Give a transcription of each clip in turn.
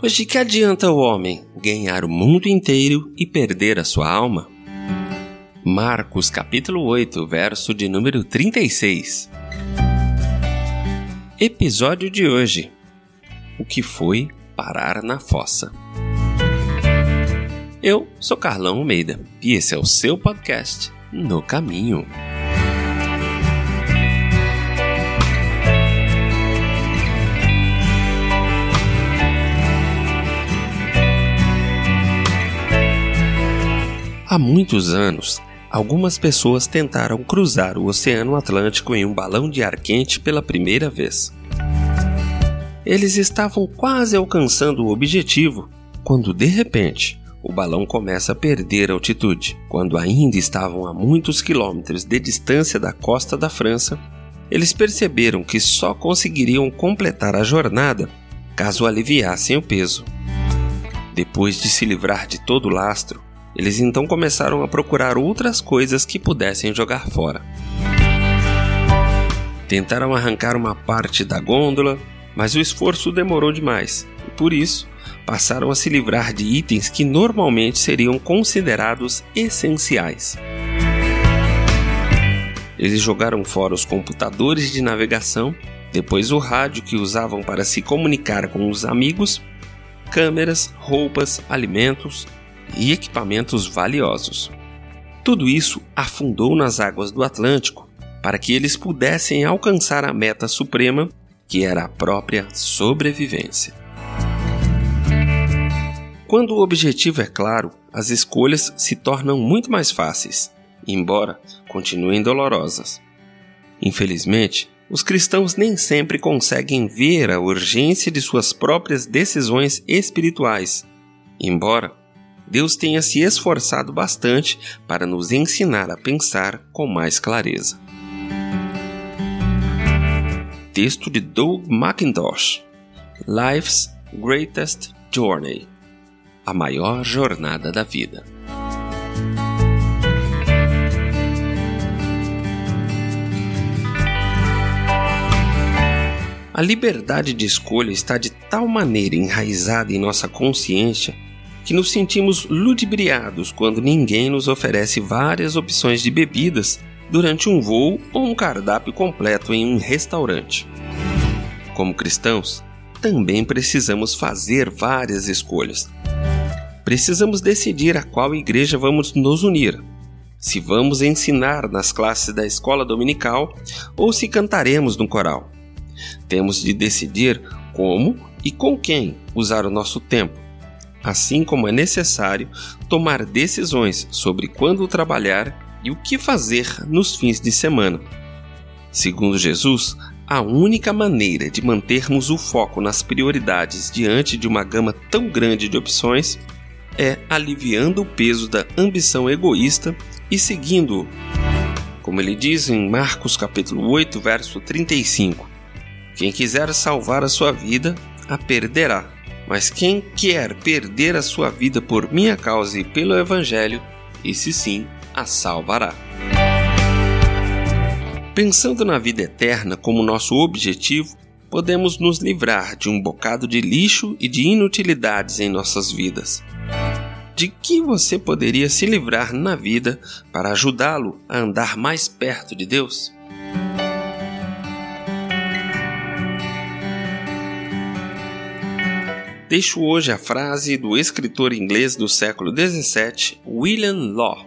Pois de que adianta o homem ganhar o mundo inteiro e perder a sua alma? Marcos capítulo 8, verso de número 36. Episódio de hoje: O que foi parar na fossa? Eu sou Carlão Almeida e esse é o seu podcast No Caminho. Há muitos anos, algumas pessoas tentaram cruzar o Oceano Atlântico em um balão de ar quente pela primeira vez. Eles estavam quase alcançando o objetivo quando, de repente, o balão começa a perder altitude. Quando ainda estavam a muitos quilômetros de distância da costa da França, eles perceberam que só conseguiriam completar a jornada caso aliviassem o peso. Depois de se livrar de todo o lastro, eles então começaram a procurar outras coisas que pudessem jogar fora. Tentaram arrancar uma parte da gôndola, mas o esforço demorou demais, e por isso passaram a se livrar de itens que normalmente seriam considerados essenciais. Eles jogaram fora os computadores de navegação, depois o rádio que usavam para se comunicar com os amigos, câmeras, roupas, alimentos, e equipamentos valiosos. Tudo isso afundou nas águas do Atlântico para que eles pudessem alcançar a meta suprema, que era a própria sobrevivência. Quando o objetivo é claro, as escolhas se tornam muito mais fáceis, embora continuem dolorosas. Infelizmente, os cristãos nem sempre conseguem ver a urgência de suas próprias decisões espirituais, embora Deus tenha se esforçado bastante para nos ensinar a pensar com mais clareza. Texto de Doug McIntosh Life's Greatest Journey A maior jornada da vida. A liberdade de escolha está de tal maneira enraizada em nossa consciência que nos sentimos ludibriados quando ninguém nos oferece várias opções de bebidas durante um voo ou um cardápio completo em um restaurante. Como cristãos, também precisamos fazer várias escolhas. Precisamos decidir a qual igreja vamos nos unir, se vamos ensinar nas classes da escola dominical ou se cantaremos no coral. Temos de decidir como e com quem usar o nosso tempo assim como é necessário tomar decisões sobre quando trabalhar e o que fazer nos fins de semana. Segundo Jesus, a única maneira de mantermos o foco nas prioridades diante de uma gama tão grande de opções é aliviando o peso da ambição egoísta e seguindo-o. Como ele diz em Marcos capítulo 8, verso 35: Quem quiser salvar a sua vida, a perderá mas quem quer perder a sua vida por minha causa e pelo Evangelho, esse sim a salvará. Pensando na vida eterna como nosso objetivo, podemos nos livrar de um bocado de lixo e de inutilidades em nossas vidas. De que você poderia se livrar na vida para ajudá-lo a andar mais perto de Deus? Deixo hoje a frase do escritor inglês do século XVII, William Law.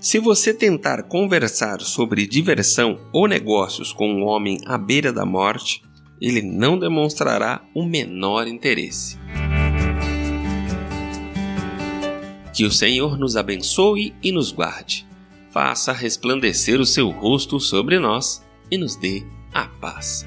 Se você tentar conversar sobre diversão ou negócios com um homem à beira da morte, ele não demonstrará o menor interesse. Que o Senhor nos abençoe e nos guarde. Faça resplandecer o seu rosto sobre nós e nos dê a paz.